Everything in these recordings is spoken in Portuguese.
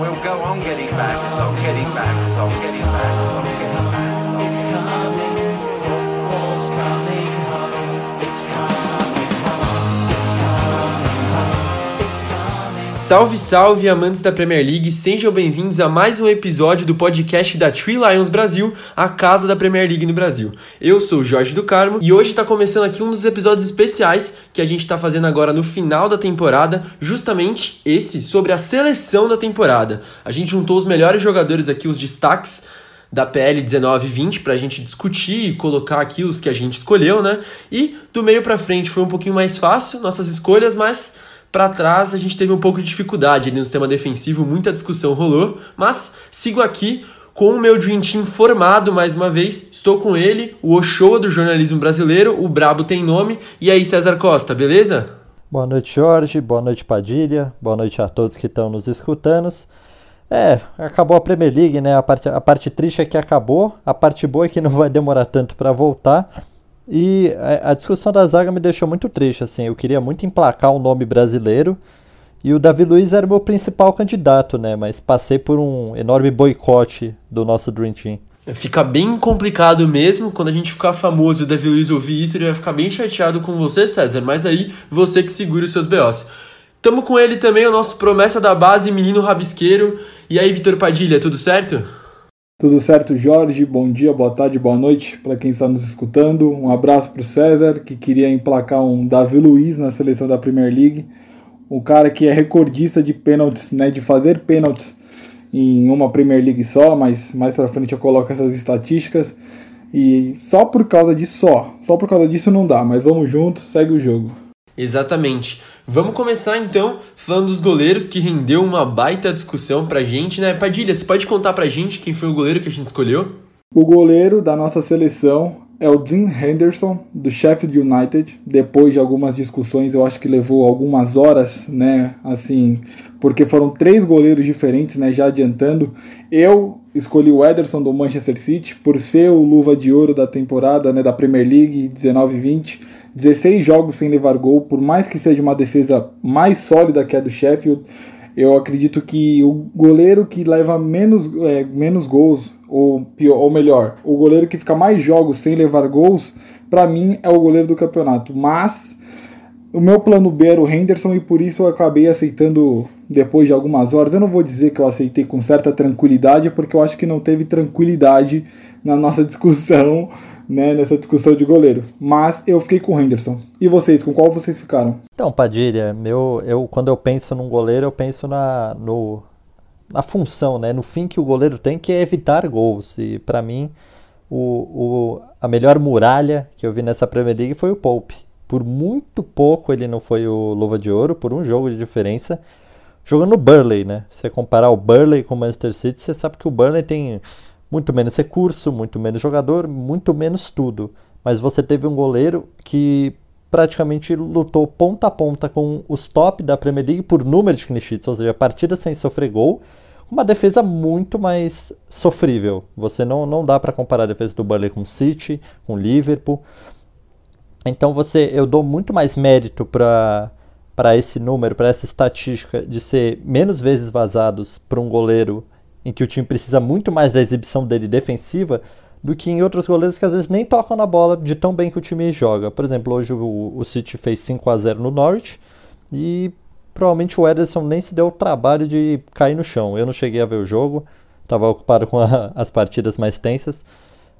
We'll go on getting back, it's on getting back, it's on getting back, it's on getting back. It's coming, Salve, salve, amantes da Premier League, sejam bem-vindos a mais um episódio do podcast da Tree Lions Brasil, a casa da Premier League no Brasil. Eu sou o Jorge do Carmo e hoje está começando aqui um dos episódios especiais que a gente está fazendo agora no final da temporada, justamente esse sobre a seleção da temporada. A gente juntou os melhores jogadores aqui, os destaques da PL 1920 para a gente discutir e colocar aqui os que a gente escolheu, né? E do meio para frente foi um pouquinho mais fácil nossas escolhas, mas para trás a gente teve um pouco de dificuldade ali no sistema defensivo, muita discussão rolou, mas sigo aqui com o meu Dream Team formado mais uma vez. Estou com ele, o Ochoa do jornalismo brasileiro, o Brabo tem nome. E aí, César Costa, beleza? Boa noite, Jorge. Boa noite, Padilha. Boa noite a todos que estão nos escutando. É, acabou a Premier League, né? A parte, a parte triste é que acabou, a parte boa é que não vai demorar tanto para voltar. E a, a, discussão da zaga me deixou muito triste, assim. Eu queria muito emplacar um nome brasileiro. E o Davi Luiz era o meu principal candidato, né? Mas passei por um enorme boicote do nosso Dream Team. Fica bem complicado mesmo. Quando a gente ficar famoso e o Davi Luiz ouvir isso, ele vai ficar bem chateado com você, César. Mas aí, você que segura os seus BOs. Tamo com ele também, o nosso promessa da base, menino rabisqueiro. E aí, Vitor Padilha, tudo certo? Tudo certo, Jorge? Bom dia, boa tarde, boa noite para quem está nos escutando. Um abraço para o César, que queria emplacar um Davi Luiz na seleção da Premier League. O cara que é recordista de pênaltis, né, de fazer pênaltis em uma Premier League só, mas mais para frente eu coloco essas estatísticas. E só por causa disso, só, só por causa disso não dá, mas vamos juntos, segue o jogo. Exatamente. Vamos começar então falando dos goleiros que rendeu uma baita discussão pra gente, né? Padilha, você pode contar pra gente quem foi o goleiro que a gente escolheu? O goleiro da nossa seleção é o Dean Henderson, do Sheffield United. Depois de algumas discussões, eu acho que levou algumas horas, né? Assim, porque foram três goleiros diferentes, né? Já adiantando. Eu escolhi o Ederson do Manchester City por ser o luva de ouro da temporada, né? Da Premier League 19-20 16 jogos sem levar gol, por mais que seja uma defesa mais sólida que a do Sheffield, eu acredito que o goleiro que leva menos, é, menos gols, ou, pior, ou melhor, o goleiro que fica mais jogos sem levar gols, para mim é o goleiro do campeonato. Mas o meu plano B era o Henderson e por isso eu acabei aceitando depois de algumas horas. Eu não vou dizer que eu aceitei com certa tranquilidade, porque eu acho que não teve tranquilidade na nossa discussão né, nessa discussão de goleiro. Mas eu fiquei com o Henderson. E vocês, com qual vocês ficaram? Então, Padilha, meu, eu, quando eu penso num goleiro, eu penso na, no, na função, né, no fim que o goleiro tem, que é evitar gols. E para mim, o, o, a melhor muralha que eu vi nessa Premier League foi o Pope. Por muito pouco ele não foi o Luva de Ouro, por um jogo de diferença. Jogando no Burley, né? Se você comparar o Burley com o Manchester City, você sabe que o Burley tem muito menos recurso, muito menos jogador, muito menos tudo. Mas você teve um goleiro que praticamente lutou ponta a ponta com os top da Premier League por número de clean ou seja, partida sem sofrer gol, uma defesa muito mais sofrível. Você não, não dá para comparar a defesa do Burnley com o City, com o Liverpool. Então você, eu dou muito mais mérito para para esse número, para essa estatística de ser menos vezes vazados para um goleiro em que o time precisa muito mais da exibição dele defensiva do que em outros goleiros que às vezes nem tocam na bola de tão bem que o time joga. Por exemplo, hoje o, o City fez 5 a 0 no Norwich e provavelmente o Ederson nem se deu o trabalho de cair no chão. Eu não cheguei a ver o jogo, estava ocupado com a, as partidas mais tensas,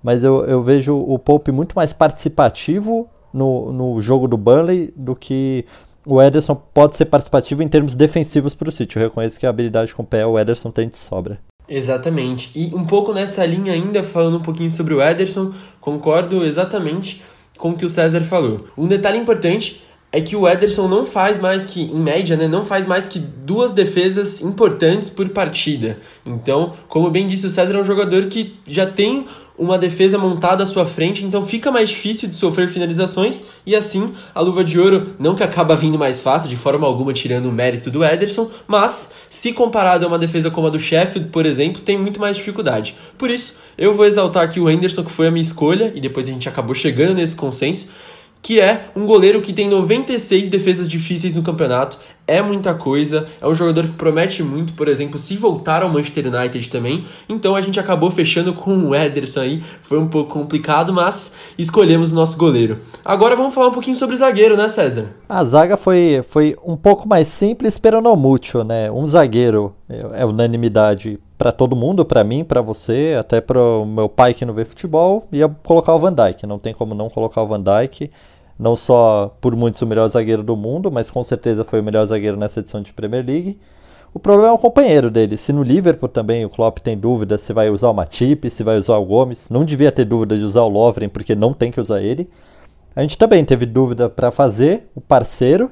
mas eu, eu, vejo o Pope muito mais participativo no, no jogo do Burnley do que o Ederson pode ser participativo em termos defensivos para o City. Eu reconheço que a habilidade com o pé o Ederson tem de sobra. Exatamente. E um pouco nessa linha ainda, falando um pouquinho sobre o Ederson, concordo exatamente com o que o César falou. Um detalhe importante é que o Ederson não faz mais que, em média, né, não faz mais que duas defesas importantes por partida. Então, como bem disse o César, é um jogador que já tem uma defesa montada à sua frente, então fica mais difícil de sofrer finalizações e assim a luva de ouro não que acaba vindo mais fácil, de forma alguma tirando o mérito do Ederson, mas se comparado a uma defesa como a do Sheffield, por exemplo, tem muito mais dificuldade. Por isso, eu vou exaltar aqui o Henderson, que foi a minha escolha, e depois a gente acabou chegando nesse consenso, que é um goleiro que tem 96 defesas difíceis no campeonato, é muita coisa, é um jogador que promete muito, por exemplo, se voltar ao Manchester United também. Então a gente acabou fechando com o Ederson aí, foi um pouco complicado, mas escolhemos o nosso goleiro. Agora vamos falar um pouquinho sobre zagueiro, né, César? A zaga foi, foi um pouco mais simples, pero não mútil, né? Um zagueiro é, é unanimidade para todo mundo, para mim, para você, até para o meu pai que não vê futebol, ia colocar o Van Dijk. Não tem como não colocar o Van Dijk não só por muitos o melhor zagueiro do mundo, mas com certeza foi o melhor zagueiro nessa edição de Premier League. O problema é o companheiro dele. Se no Liverpool também o Klopp tem dúvida se vai usar o Matip, se vai usar o Gomes, não devia ter dúvida de usar o Lovren, porque não tem que usar ele. A gente também teve dúvida para fazer, o parceiro.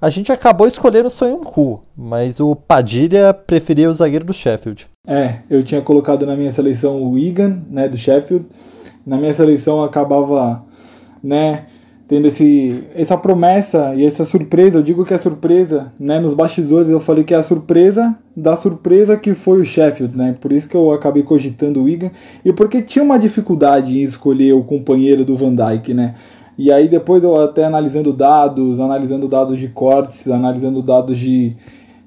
A gente acabou escolhendo o Sonhuncu, mas o Padilha preferia o zagueiro do Sheffield. É, eu tinha colocado na minha seleção o Egan, né, do Sheffield. Na minha seleção acabava, né, tendo esse, essa promessa e essa surpresa. Eu digo que é surpresa, né? Nos bastidores eu falei que é a surpresa da surpresa que foi o Sheffield, né? Por isso que eu acabei cogitando o Wigan e porque tinha uma dificuldade em escolher o companheiro do Van Dijk, né? E aí depois eu até analisando dados, analisando dados de cortes, analisando dados de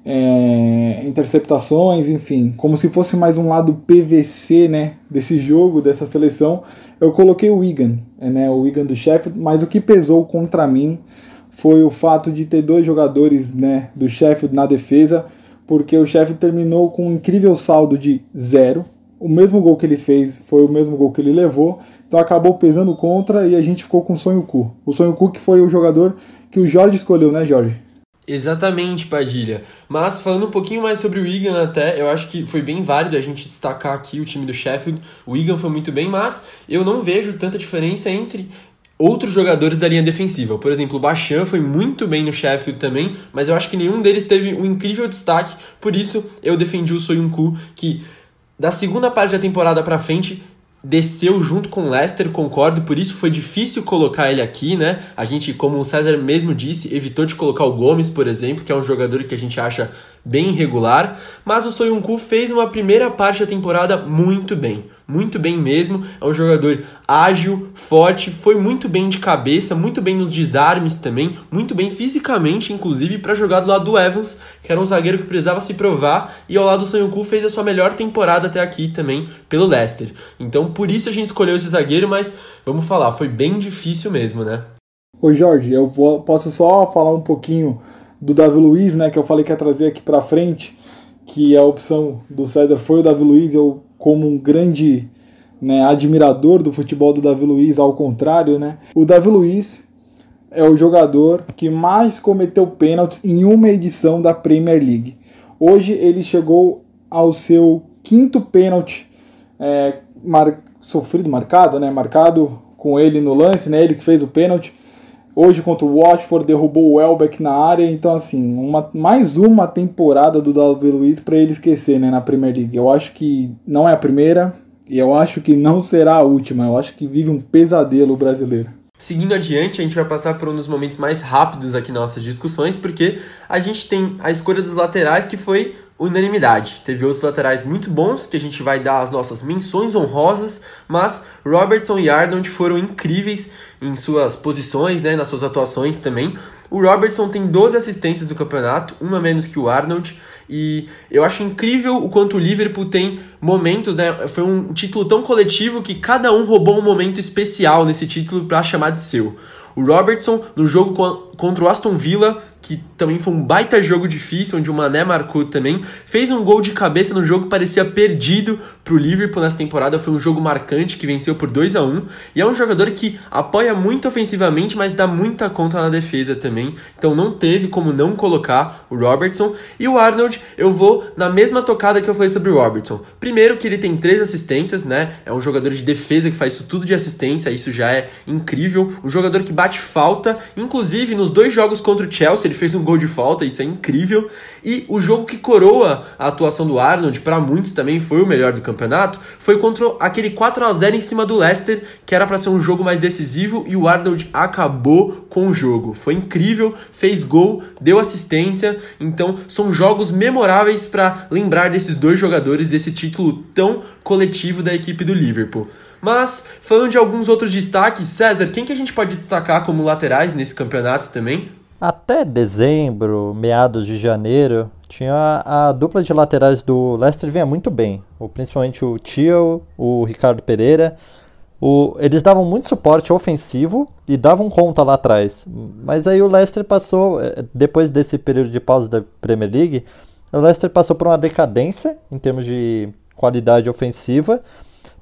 é, interceptações, enfim, como se fosse mais um lado PVC, né, desse jogo, dessa seleção, eu coloquei o Wigan, é, né, o Wigan do Sheffield, mas o que pesou contra mim foi o fato de ter dois jogadores, né, do Sheffield na defesa, porque o Sheffield terminou com um incrível saldo de zero, o mesmo gol que ele fez foi o mesmo gol que ele levou, então acabou pesando contra e a gente ficou com o Sonho Cu. O Sonho Cu que foi o jogador que o Jorge escolheu, né, Jorge? Exatamente, Padilha. Mas falando um pouquinho mais sobre o Wigan até, eu acho que foi bem válido a gente destacar aqui o time do Sheffield. O Wigan foi muito bem, mas eu não vejo tanta diferença entre outros jogadores da linha defensiva. Por exemplo, o Bachan foi muito bem no Sheffield também, mas eu acho que nenhum deles teve um incrível destaque, por isso eu defendi o Soyuncu, que da segunda parte da temporada para frente desceu junto com Leicester, concordo, por isso foi difícil colocar ele aqui, né? A gente, como o César mesmo disse, evitou de colocar o Gomes, por exemplo, que é um jogador que a gente acha bem irregular, mas o Soyuncu fez uma primeira parte da temporada muito bem, muito bem mesmo. É um jogador ágil, forte, foi muito bem de cabeça, muito bem nos desarmes também, muito bem fisicamente, inclusive, para jogar do lado do Evans, que era um zagueiro que precisava se provar, e ao lado do Soyuncu fez a sua melhor temporada até aqui também pelo Leicester. Então, por isso a gente escolheu esse zagueiro, mas vamos falar, foi bem difícil mesmo, né? Ô Jorge, eu posso só falar um pouquinho do Davi Luiz, né, que eu falei que ia trazer aqui para frente, que a opção do César foi o Davi Luiz, eu como um grande né, admirador do futebol do Davi Luiz, ao contrário, né, o Davi Luiz é o jogador que mais cometeu pênaltis em uma edição da Premier League. Hoje ele chegou ao seu quinto pênalti é, mar, sofrido, marcado, né, marcado com ele no lance, né, ele que fez o pênalti. Hoje contra o Watford derrubou o Welbeck na área, então assim, uma, mais uma temporada do Davi Luiz para ele esquecer, né, na Premier League. Eu acho que não é a primeira e eu acho que não será a última. Eu acho que vive um pesadelo brasileiro. Seguindo adiante, a gente vai passar por um dos momentos mais rápidos aqui nas nossas discussões, porque a gente tem a escolha dos laterais que foi unanimidade. Teve outros laterais muito bons que a gente vai dar as nossas menções honrosas, mas Robertson e Arnold foram incríveis em suas posições, né, nas suas atuações também. O Robertson tem 12 assistências do campeonato, uma menos que o Arnold, e eu acho incrível o quanto o Liverpool tem momentos, né? Foi um título tão coletivo que cada um roubou um momento especial nesse título para chamar de seu. O Robertson, no jogo contra o Aston Villa, que também foi um baita jogo difícil, onde o Mané marcou também. Fez um gol de cabeça no jogo que parecia perdido pro Liverpool nessa temporada. Foi um jogo marcante que venceu por 2 a 1 E é um jogador que apoia muito ofensivamente, mas dá muita conta na defesa também. Então não teve como não colocar o Robertson. E o Arnold, eu vou na mesma tocada que eu falei sobre o Robertson. Primeiro que ele tem três assistências, né? É um jogador de defesa que faz isso tudo de assistência, isso já é incrível. Um jogador que bate falta, inclusive nos dois jogos contra o Chelsea, ele fez um gol de falta, isso é incrível. E o jogo que coroa a atuação do Arnold, para muitos também foi o melhor do campeonato, foi contra aquele 4 a 0 em cima do Leicester, que era para ser um jogo mais decisivo e o Arnold acabou com o jogo. Foi incrível, fez gol, deu assistência, então são jogos memoráveis para lembrar desses dois jogadores desse título tão coletivo da equipe do Liverpool. Mas, falando de alguns outros destaques, César, quem que a gente pode destacar como laterais nesse campeonato também? até dezembro, meados de janeiro, tinha a, dupla de laterais do Leicester vinha muito bem, o, principalmente o Tio, o Ricardo Pereira. O, eles davam muito suporte ofensivo e davam conta lá atrás. Mas aí o Leicester passou, eh, depois desse período de pausa da Premier League, o Leicester passou por uma decadência em termos de qualidade ofensiva.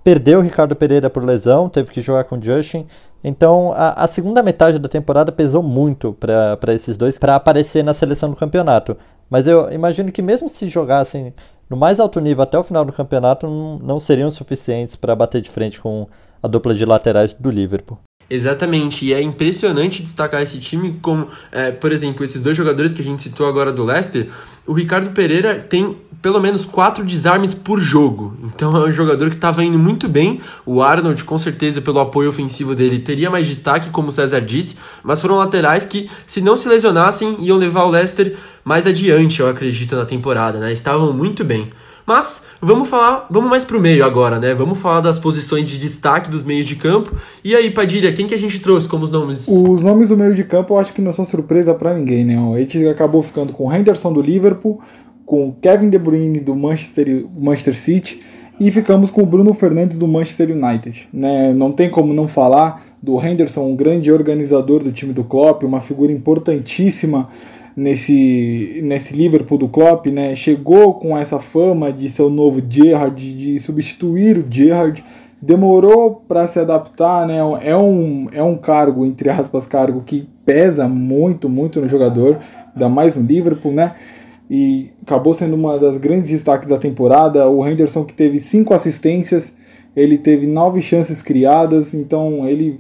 Perdeu o Ricardo Pereira por lesão, teve que jogar com o Justin. Então a, a segunda metade da temporada pesou muito para esses dois para aparecer na seleção do campeonato. Mas eu imagino que mesmo se jogassem no mais alto nível até o final do campeonato, não, não seriam suficientes para bater de frente com a dupla de laterais do Liverpool. Exatamente, e é impressionante destacar esse time como, é, por exemplo, esses dois jogadores que a gente citou agora do Leicester, o Ricardo Pereira tem pelo menos quatro desarmes por jogo, então é um jogador que estava indo muito bem, o Arnold com certeza pelo apoio ofensivo dele teria mais destaque, como o César disse, mas foram laterais que se não se lesionassem iam levar o Leicester mais adiante, eu acredito, na temporada, né? estavam muito bem. Mas vamos falar, vamos mais pro meio agora, né? Vamos falar das posições de destaque dos meios de campo. E aí, Padilha, quem que a gente trouxe como os nomes? Os nomes do meio de campo eu acho que não são surpresa para ninguém, né? A gente acabou ficando com o Henderson do Liverpool, com Kevin De Bruyne do Manchester, Manchester City e ficamos com o Bruno Fernandes do Manchester United, né? Não tem como não falar do Henderson, um grande organizador do time do Klopp, uma figura importantíssima nesse, nesse Liverpool do Klopp, né? Chegou com essa fama de ser o novo Gerrard, de substituir o Gerrard, demorou para se adaptar, né? É um, é um cargo, entre aspas, cargo que pesa muito, muito no jogador, ainda mais no Liverpool, né? E acabou sendo uma das grandes destaques da temporada. O Henderson que teve cinco assistências, ele teve nove chances criadas, então ele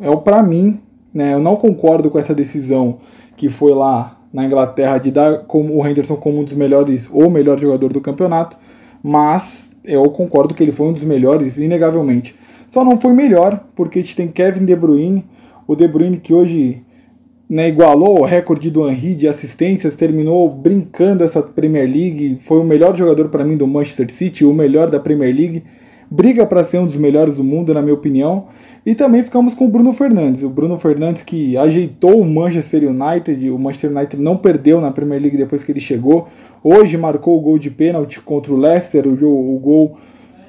é para mim, né? Eu não concordo com essa decisão que foi lá na Inglaterra de dar como o Henderson como um dos melhores ou melhor jogador do campeonato, mas eu concordo que ele foi um dos melhores, inegavelmente. Só não foi melhor, porque a gente tem Kevin De Bruyne, o De Bruyne que hoje né, igualou o recorde do Henry de assistências, terminou brincando essa Premier League, foi o melhor jogador para mim do Manchester City, o melhor da Premier League, briga para ser um dos melhores do mundo, na minha opinião. E também ficamos com o Bruno Fernandes. O Bruno Fernandes que ajeitou o Manchester United. O Manchester United não perdeu na Premier League depois que ele chegou. Hoje marcou o gol de pênalti contra o Leicester, o, o gol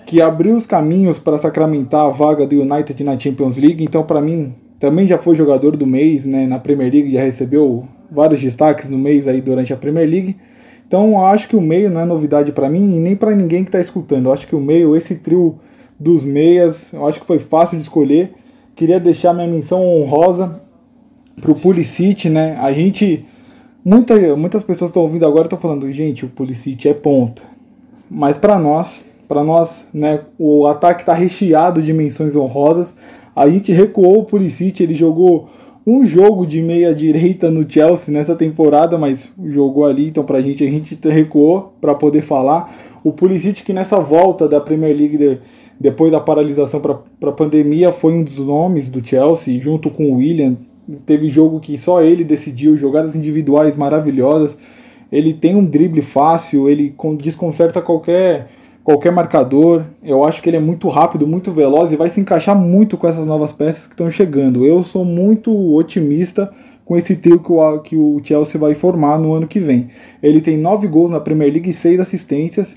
que abriu os caminhos para sacramentar a vaga do United na Champions League. Então, para mim, também já foi jogador do mês né, na Premier League, já recebeu vários destaques no mês aí durante a Premier League. Então, acho que o meio não é novidade para mim e nem para ninguém que está escutando. Acho que o meio, esse trio dos meias. Eu acho que foi fácil de escolher. Queria deixar minha menção honrosa pro Pulisic, né? A gente muita, muitas pessoas estão ouvindo agora estão falando, gente, o Pulisic é ponta. Mas para nós, para nós, né, o ataque está recheado de menções honrosas. A gente recuou o Pulisic, ele jogou um jogo de meia direita no Chelsea nessa temporada, mas jogou ali, então pra gente a gente recuou para poder falar. O Pulisic que nessa volta da Premier League depois da paralisação para a pandemia, foi um dos nomes do Chelsea, junto com o William. Teve jogo que só ele decidiu, jogadas individuais maravilhosas. Ele tem um drible fácil, ele desconcerta qualquer, qualquer marcador. Eu acho que ele é muito rápido, muito veloz e vai se encaixar muito com essas novas peças que estão chegando. Eu sou muito otimista com esse trio que o, que o Chelsea vai formar no ano que vem. Ele tem nove gols na Premier League e seis assistências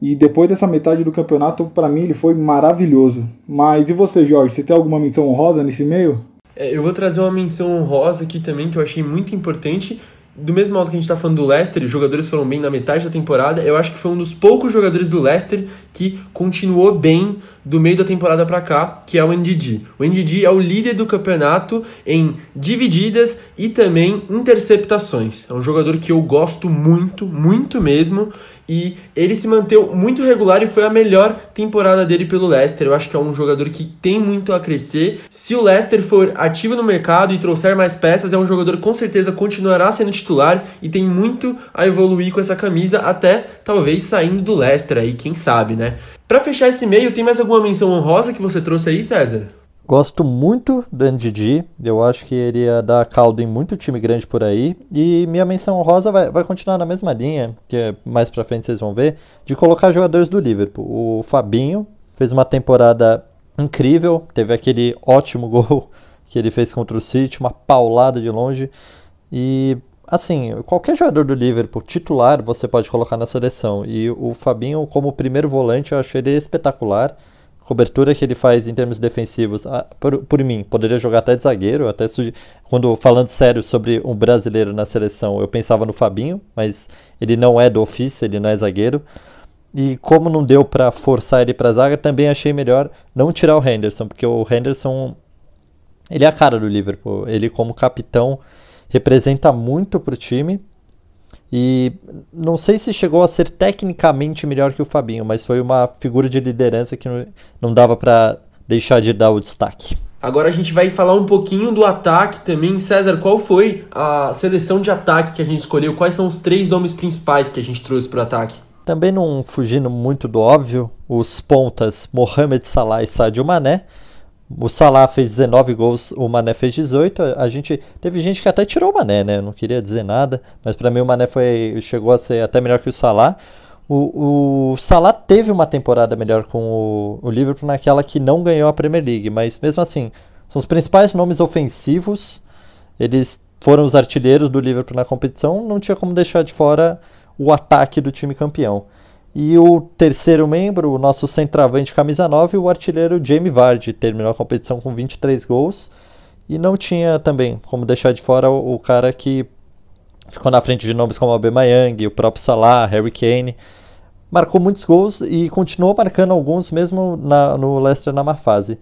e depois dessa metade do campeonato, para mim, ele foi maravilhoso. Mas e você, Jorge? Você tem alguma menção honrosa nesse meio? É, eu vou trazer uma menção honrosa aqui também que eu achei muito importante. Do mesmo modo que a gente está falando do Leicester, os jogadores foram bem na metade da temporada, eu acho que foi um dos poucos jogadores do Leicester que continuou bem do meio da temporada para cá, que é o NDD. O NDD é o líder do campeonato em divididas e também interceptações. É um jogador que eu gosto muito, muito mesmo, e ele se manteve muito regular e foi a melhor temporada dele pelo Leicester. Eu acho que é um jogador que tem muito a crescer. Se o Leicester for ativo no mercado e trouxer mais peças, é um jogador que com certeza continuará sendo titular e tem muito a evoluir com essa camisa, até talvez saindo do Leicester aí, quem sabe, né? Para fechar esse meio, tem mais alguma menção honrosa que você trouxe aí, César? Gosto muito do NDD, eu acho que ele ia dar caldo em muito time grande por aí. E minha menção rosa vai, vai continuar na mesma linha, que mais pra frente vocês vão ver, de colocar jogadores do Liverpool. O Fabinho fez uma temporada incrível, teve aquele ótimo gol que ele fez contra o City, uma paulada de longe. E assim, qualquer jogador do Liverpool titular você pode colocar na seleção. E o Fabinho, como primeiro volante, eu achei ele espetacular. Cobertura que ele faz em termos defensivos, ah, por, por mim, poderia jogar até de zagueiro. Até quando falando sério sobre um brasileiro na seleção, eu pensava no Fabinho, mas ele não é do ofício, ele não é zagueiro. E como não deu para forçar ele para zaga, também achei melhor não tirar o Henderson, porque o Henderson ele é a cara do Liverpool. Ele como capitão representa muito para o time. E não sei se chegou a ser tecnicamente melhor que o Fabinho, mas foi uma figura de liderança que não dava para deixar de dar o destaque. Agora a gente vai falar um pouquinho do ataque também. César, qual foi a seleção de ataque que a gente escolheu? Quais são os três nomes principais que a gente trouxe para o ataque? Também não fugindo muito do óbvio, os pontas Mohamed Salah e Sadio Mané o Salah fez 19 gols, o Mané fez 18. A gente teve gente que até tirou o Mané, né? Eu não queria dizer nada, mas para mim o Mané foi chegou a ser até melhor que o Salah. O, o Salah teve uma temporada melhor com o, o Liverpool naquela que não ganhou a Premier League, mas mesmo assim, são os principais nomes ofensivos. Eles foram os artilheiros do Liverpool na competição, não tinha como deixar de fora o ataque do time campeão. E o terceiro membro, o nosso centroavante camisa 9, o artilheiro Jamie Vardy, terminou a competição com 23 gols. E não tinha também como deixar de fora o, cara que ficou na frente de nomes como Aubameyang, o próprio Salah, Harry Kane. Marcou muitos gols e continuou marcando alguns mesmo na, no Leicester na má fase.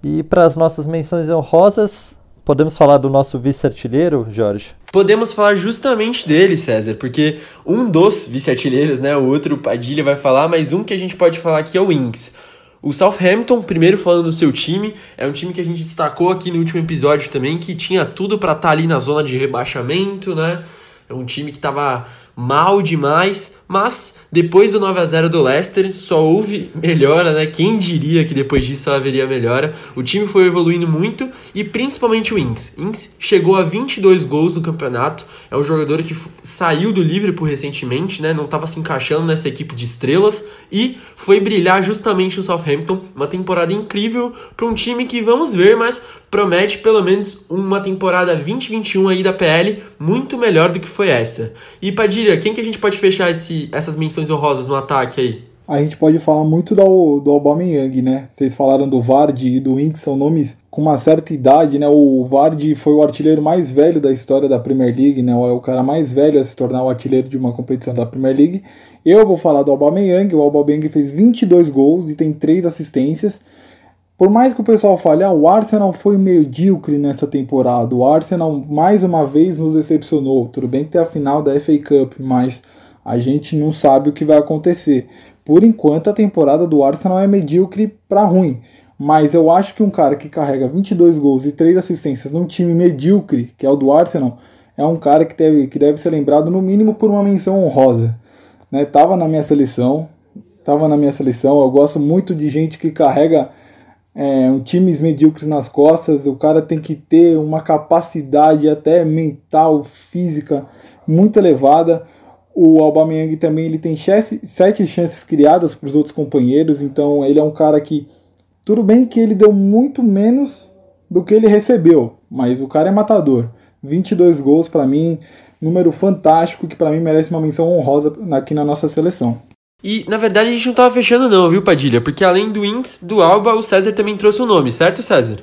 E para as nossas menções honrosas, Podemos falar do nosso vice-artilheiro, Jorge? Podemos falar justamente dele, César, porque um dos vice-artilheiros, né, o outro Padilha vai falar, mas um que a gente pode falar aqui é o Inks. O Southampton, primeiro falando do seu time, é um time que a gente destacou aqui no último episódio também, que tinha tudo para estar tá ali na zona de rebaixamento, né? É um time que estava mal demais, mas depois do 9 a 0 do Leicester só houve melhora, né? Quem diria que depois disso haveria melhora? O time foi evoluindo muito e principalmente o Inks. Inks chegou a 22 gols no campeonato. É um jogador que saiu do Liverpool recentemente, né? Não estava se encaixando nessa equipe de estrelas e foi brilhar justamente no Southampton. Uma temporada incrível para um time que vamos ver, mas promete pelo menos uma temporada 2021 aí da PL muito melhor do que foi essa. E Padilha, quem que a gente pode fechar esse, essas menções honrosas no ataque aí? A gente pode falar muito do, do Aubameyang, né? Vocês falaram do Vardy e do Inks, são nomes com uma certa idade, né? O Vardy foi o artilheiro mais velho da história da Premier League, né? É o cara mais velho a se tornar o artilheiro de uma competição da Premier League. Eu vou falar do Aubameyang. O Aubameyang fez 22 gols e tem 3 assistências. Por mais que o pessoal fale, ah, o Arsenal foi medíocre nessa temporada, o Arsenal mais uma vez nos decepcionou. Tudo bem que tem a final da FA Cup, mas a gente não sabe o que vai acontecer. Por enquanto, a temporada do Arsenal é medíocre para ruim. Mas eu acho que um cara que carrega 22 gols e 3 assistências num time medíocre, que é o do Arsenal, é um cara que deve, que deve ser lembrado no mínimo por uma menção honrosa. Né? Tava na minha seleção, tava na minha seleção. Eu gosto muito de gente que carrega é, um times medíocres nas costas, o cara tem que ter uma capacidade até mental, física muito elevada. O Aubameyang também ele tem sete chances criadas para os outros companheiros, então ele é um cara que tudo bem que ele deu muito menos do que ele recebeu, mas o cara é matador. 22 gols para mim, número fantástico que para mim merece uma menção honrosa aqui na nossa seleção. E, na verdade, a gente não tava fechando não, viu, Padilha? Porque além do Inks, do Alba, o César também trouxe o um nome, certo, César?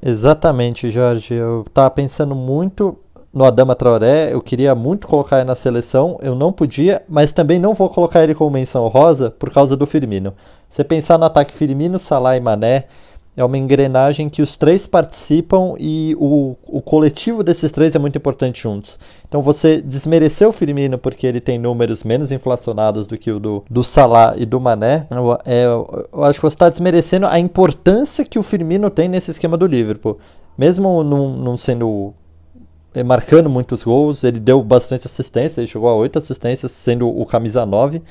Exatamente, Jorge. Eu tava pensando muito no Adama Traoré, eu queria muito colocar ele na seleção, eu não podia, mas também não vou colocar ele como menção rosa por causa do Firmino. Você pensar no ataque Firmino, Salah e Mané, é uma engrenagem que os três participam e o, o coletivo desses três é muito importante juntos. Então você desmereceu o Firmino porque ele tem números menos inflacionados do que o do, do Salah e do Mané. Eu, é, eu acho que você está desmerecendo a importância que o Firmino tem nesse esquema do Liverpool. Mesmo não, sendo marcando muitos gols, ele deu bastante assistência, ele chegou a oito assistências, sendo o camisa 9.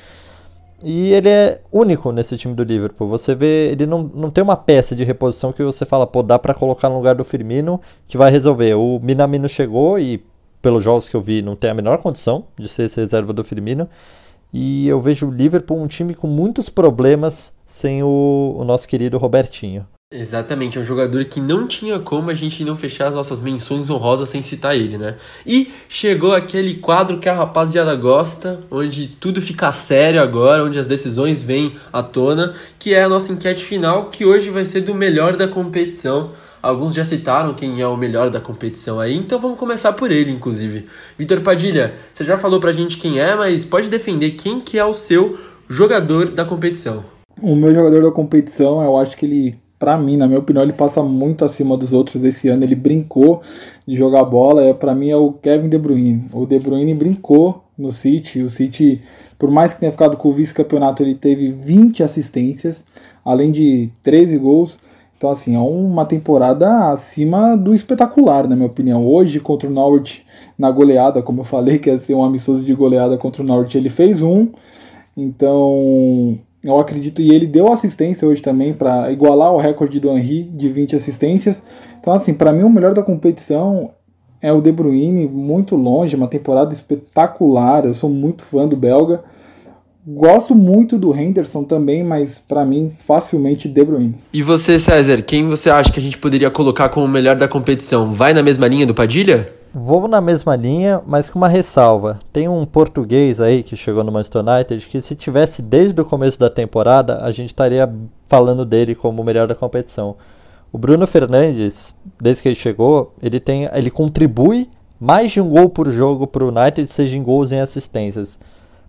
E ele é único nesse time do Liverpool. Você vê, ele não, não tem uma peça de reposição que você fala, pô, dá para colocar no lugar do Firmino que vai resolver. O Minamino chegou e, pelos jogos que eu vi, não tem a menor condição de ser esse reserva do Firmino. E eu vejo o Liverpool um time com muitos problemas sem o, o nosso querido Robertinho. Exatamente, é um jogador que não tinha como a gente não fechar as nossas menções honrosas sem citar ele, né? E chegou aquele quadro que a rapaziada gosta, onde tudo fica sério agora, onde as decisões vêm à tona, que é a nossa enquete final, que hoje vai ser do melhor da competição. Alguns já citaram quem é o melhor da competição aí, então vamos começar por ele, inclusive. Vitor Padilha, você já falou pra gente quem é, mas pode defender quem que é o seu jogador da competição. O meu jogador da competição, eu acho que ele para mim, na minha opinião, ele passa muito acima dos outros esse ano. Ele brincou de jogar bola. É, para mim é o Kevin De Bruyne. O De Bruyne brincou no City. O City, por mais que tenha ficado com o vice-campeonato, ele teve 20 assistências, além de 13 gols. Então, assim, é uma temporada acima do espetacular, na minha opinião. Hoje, contra o Norwich, na goleada, como eu falei, que ia ser um amistoso de goleada contra o Norwich, ele fez um. Então, eu acredito, e ele deu assistência hoje também para igualar o recorde do Henry de 20 assistências. Então, assim, para mim o melhor da competição é o De Bruyne, muito longe, uma temporada espetacular. Eu sou muito fã do belga. Gosto muito do Henderson também, mas para mim facilmente De Bruyne. E você, César, quem você acha que a gente poderia colocar como o melhor da competição? Vai na mesma linha do Padilha? Vou na mesma linha, mas com uma ressalva. Tem um português aí que chegou no Manchester United que se tivesse desde o começo da temporada, a gente estaria falando dele como o melhor da competição. O Bruno Fernandes, desde que ele chegou, ele tem, ele contribui mais de um gol por jogo para o United, seja em gols e em assistências.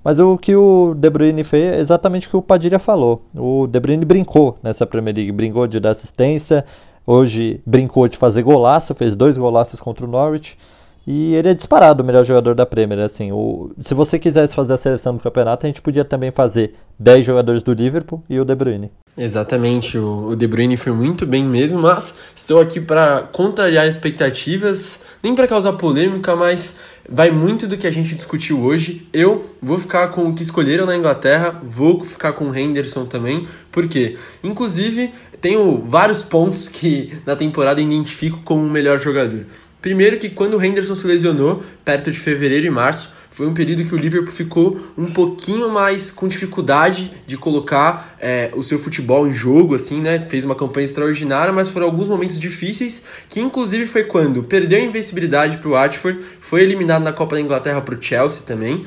Mas o que o De Bruyne fez é exatamente o que o Padilha falou. O De Bruyne brincou nessa Premier League, brincou de dar assistência, hoje brincou de fazer golaço, fez dois golaços contra o Norwich. E ele é disparado o melhor jogador da Premier. Assim, o, se você quisesse fazer a seleção do campeonato, a gente podia também fazer 10 jogadores do Liverpool e o De Bruyne. Exatamente, o, o De Bruyne foi muito bem mesmo, mas estou aqui para contrariar expectativas, nem para causar polêmica, mas vai muito do que a gente discutiu hoje. Eu vou ficar com o que escolheram na Inglaterra, vou ficar com o Henderson também, porque, inclusive, tenho vários pontos que na temporada identifico como o melhor jogador. Primeiro que quando o Henderson se lesionou, perto de fevereiro e março, foi um período que o Liverpool ficou um pouquinho mais com dificuldade de colocar é, o seu futebol em jogo, assim, né? Fez uma campanha extraordinária, mas foram alguns momentos difíceis, que inclusive foi quando perdeu a invencibilidade para o Watford, foi eliminado na Copa da Inglaterra para o Chelsea também.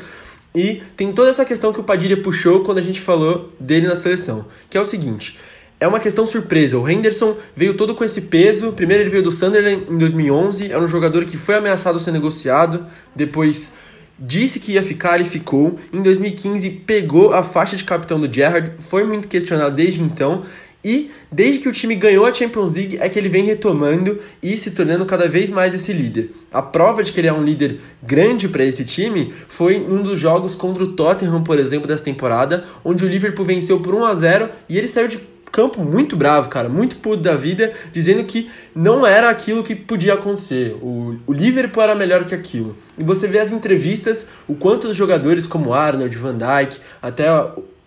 E tem toda essa questão que o Padilha puxou quando a gente falou dele na seleção, que é o seguinte: é uma questão surpresa. O Henderson veio todo com esse peso. Primeiro ele veio do Sunderland em 2011, era um jogador que foi ameaçado ser negociado, depois disse que ia ficar e ficou. Em 2015 pegou a faixa de capitão do Gerrard, foi muito questionado desde então. E desde que o time ganhou a Champions League é que ele vem retomando e se tornando cada vez mais esse líder. A prova de que ele é um líder grande para esse time foi um dos jogos contra o Tottenham, por exemplo, dessa temporada, onde o Liverpool venceu por 1 a 0 e ele saiu de campo muito bravo, cara, muito puto da vida, dizendo que não era aquilo que podia acontecer. O, o Liverpool era melhor que aquilo. E você vê as entrevistas, o quanto os jogadores como Arnold, Van Dijk, até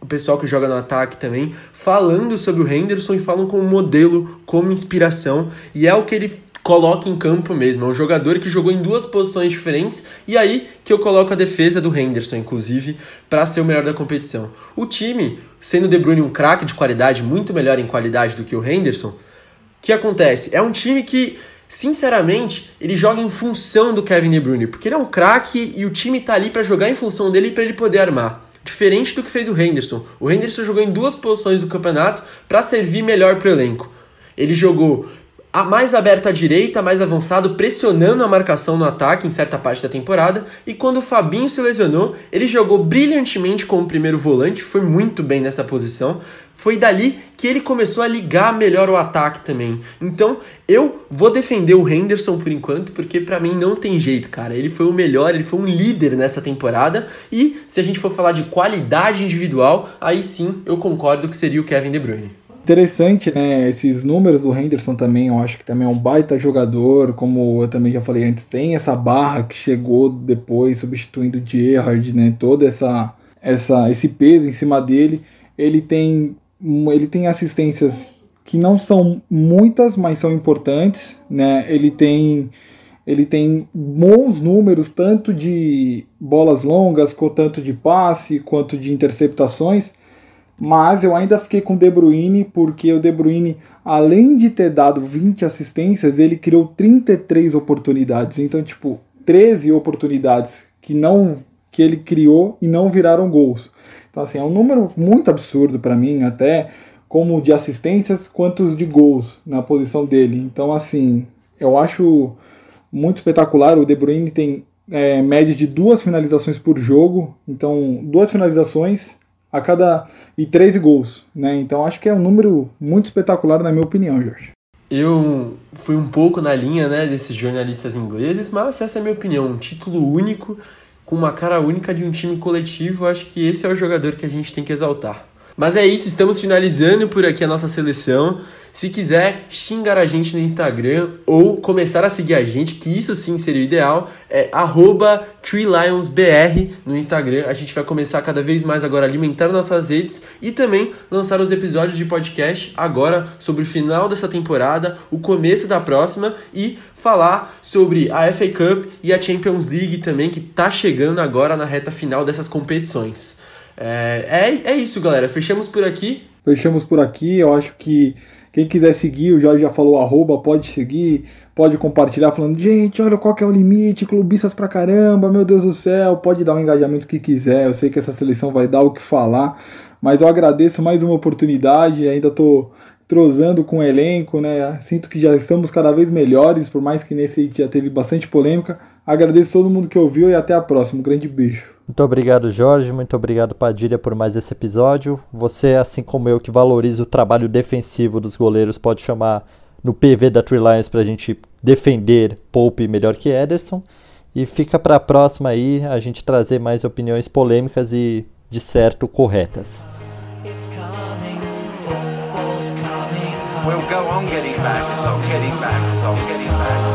o pessoal que joga no ataque também, falando sobre o Henderson e falam como modelo, como inspiração, e é o que ele coloca em campo mesmo. É um jogador que jogou em duas posições diferentes e aí que eu coloco a defesa do Henderson, inclusive, para ser o melhor da competição. O time, sendo o De Bruyne um craque de qualidade, muito melhor em qualidade do que o Henderson, o que acontece? É um time que, sinceramente, ele joga em função do Kevin De Bruyne, porque ele é um craque e o time tá ali para jogar em função dele para ele poder armar. Diferente do que fez o Henderson. O Henderson jogou em duas posições do campeonato para servir melhor para o elenco. Ele jogou mais aberto à direita, mais avançado, pressionando a marcação no ataque em certa parte da temporada. E quando o Fabinho se lesionou, ele jogou brilhantemente como primeiro volante, foi muito bem nessa posição. Foi dali que ele começou a ligar melhor o ataque também. Então, eu vou defender o Henderson por enquanto, porque para mim não tem jeito, cara. Ele foi o melhor, ele foi um líder nessa temporada. E se a gente for falar de qualidade individual, aí sim eu concordo que seria o Kevin De Bruyne. Interessante, né? Esses números do Henderson também, eu acho que também é um baita jogador, como eu também já falei antes, tem essa barra que chegou depois substituindo o Gerrard, né? Toda essa, essa esse peso em cima dele. Ele tem ele tem assistências que não são muitas, mas são importantes, né? Ele tem ele tem bons números tanto de bolas longas, quanto de passe, quanto de interceptações Mas eu ainda fiquei com o De Bruyne, porque o De Bruyne, além de ter dado 20 assistências, ele criou 33 oportunidades. Então, tipo, 13 oportunidades que não que ele criou e não viraram gols. Então, assim, é um número muito absurdo para mim, até como de assistências, quanto de gols na posição dele. Então, assim, eu acho muito espetacular. O De Bruyne tem é, média de duas finalizações por jogo, então duas finalizações a cada e 13 gols, né? Então acho que é um número muito espetacular na minha opinião, Jorge. Eu fui um pouco na linha, né, desses jornalistas ingleses, mas essa é a minha opinião, um título único com uma cara única de um time coletivo, acho que esse é o jogador que a gente tem que exaltar. Mas é isso, estamos finalizando por aqui a nossa seleção. Se quiser xingar a gente no Instagram ou começar a seguir a gente, que isso sim seria o ideal, é TreeLionsBR no Instagram. A gente vai começar cada vez mais agora a alimentar nossas redes e também lançar os episódios de podcast agora sobre o final dessa temporada, o começo da próxima e falar sobre a FA Cup e a Champions League também, que está chegando agora na reta final dessas competições. É, é, é isso, galera. Fechamos por aqui. Fechamos por aqui. Eu acho que quem quiser seguir, o Jorge já falou arroba, pode seguir, pode compartilhar falando, gente, olha qual que é o limite, clubistas pra caramba, meu Deus do céu, pode dar o um engajamento que quiser, eu sei que essa seleção vai dar o que falar, mas eu agradeço mais uma oportunidade, ainda tô trozando com o elenco, né? Sinto que já estamos cada vez melhores, por mais que nesse já teve bastante polêmica. Agradeço todo mundo que ouviu e até a próxima. Um grande beijo. Muito obrigado, Jorge. Muito obrigado, Padilha, por mais esse episódio. Você, assim como eu, que valoriza o trabalho defensivo dos goleiros, pode chamar no PV da Tree Lions para a gente defender Pope melhor que Ederson. E fica para a próxima aí a gente trazer mais opiniões polêmicas e, de certo, corretas. We'll go on getting back, it's on getting back, it's on getting back,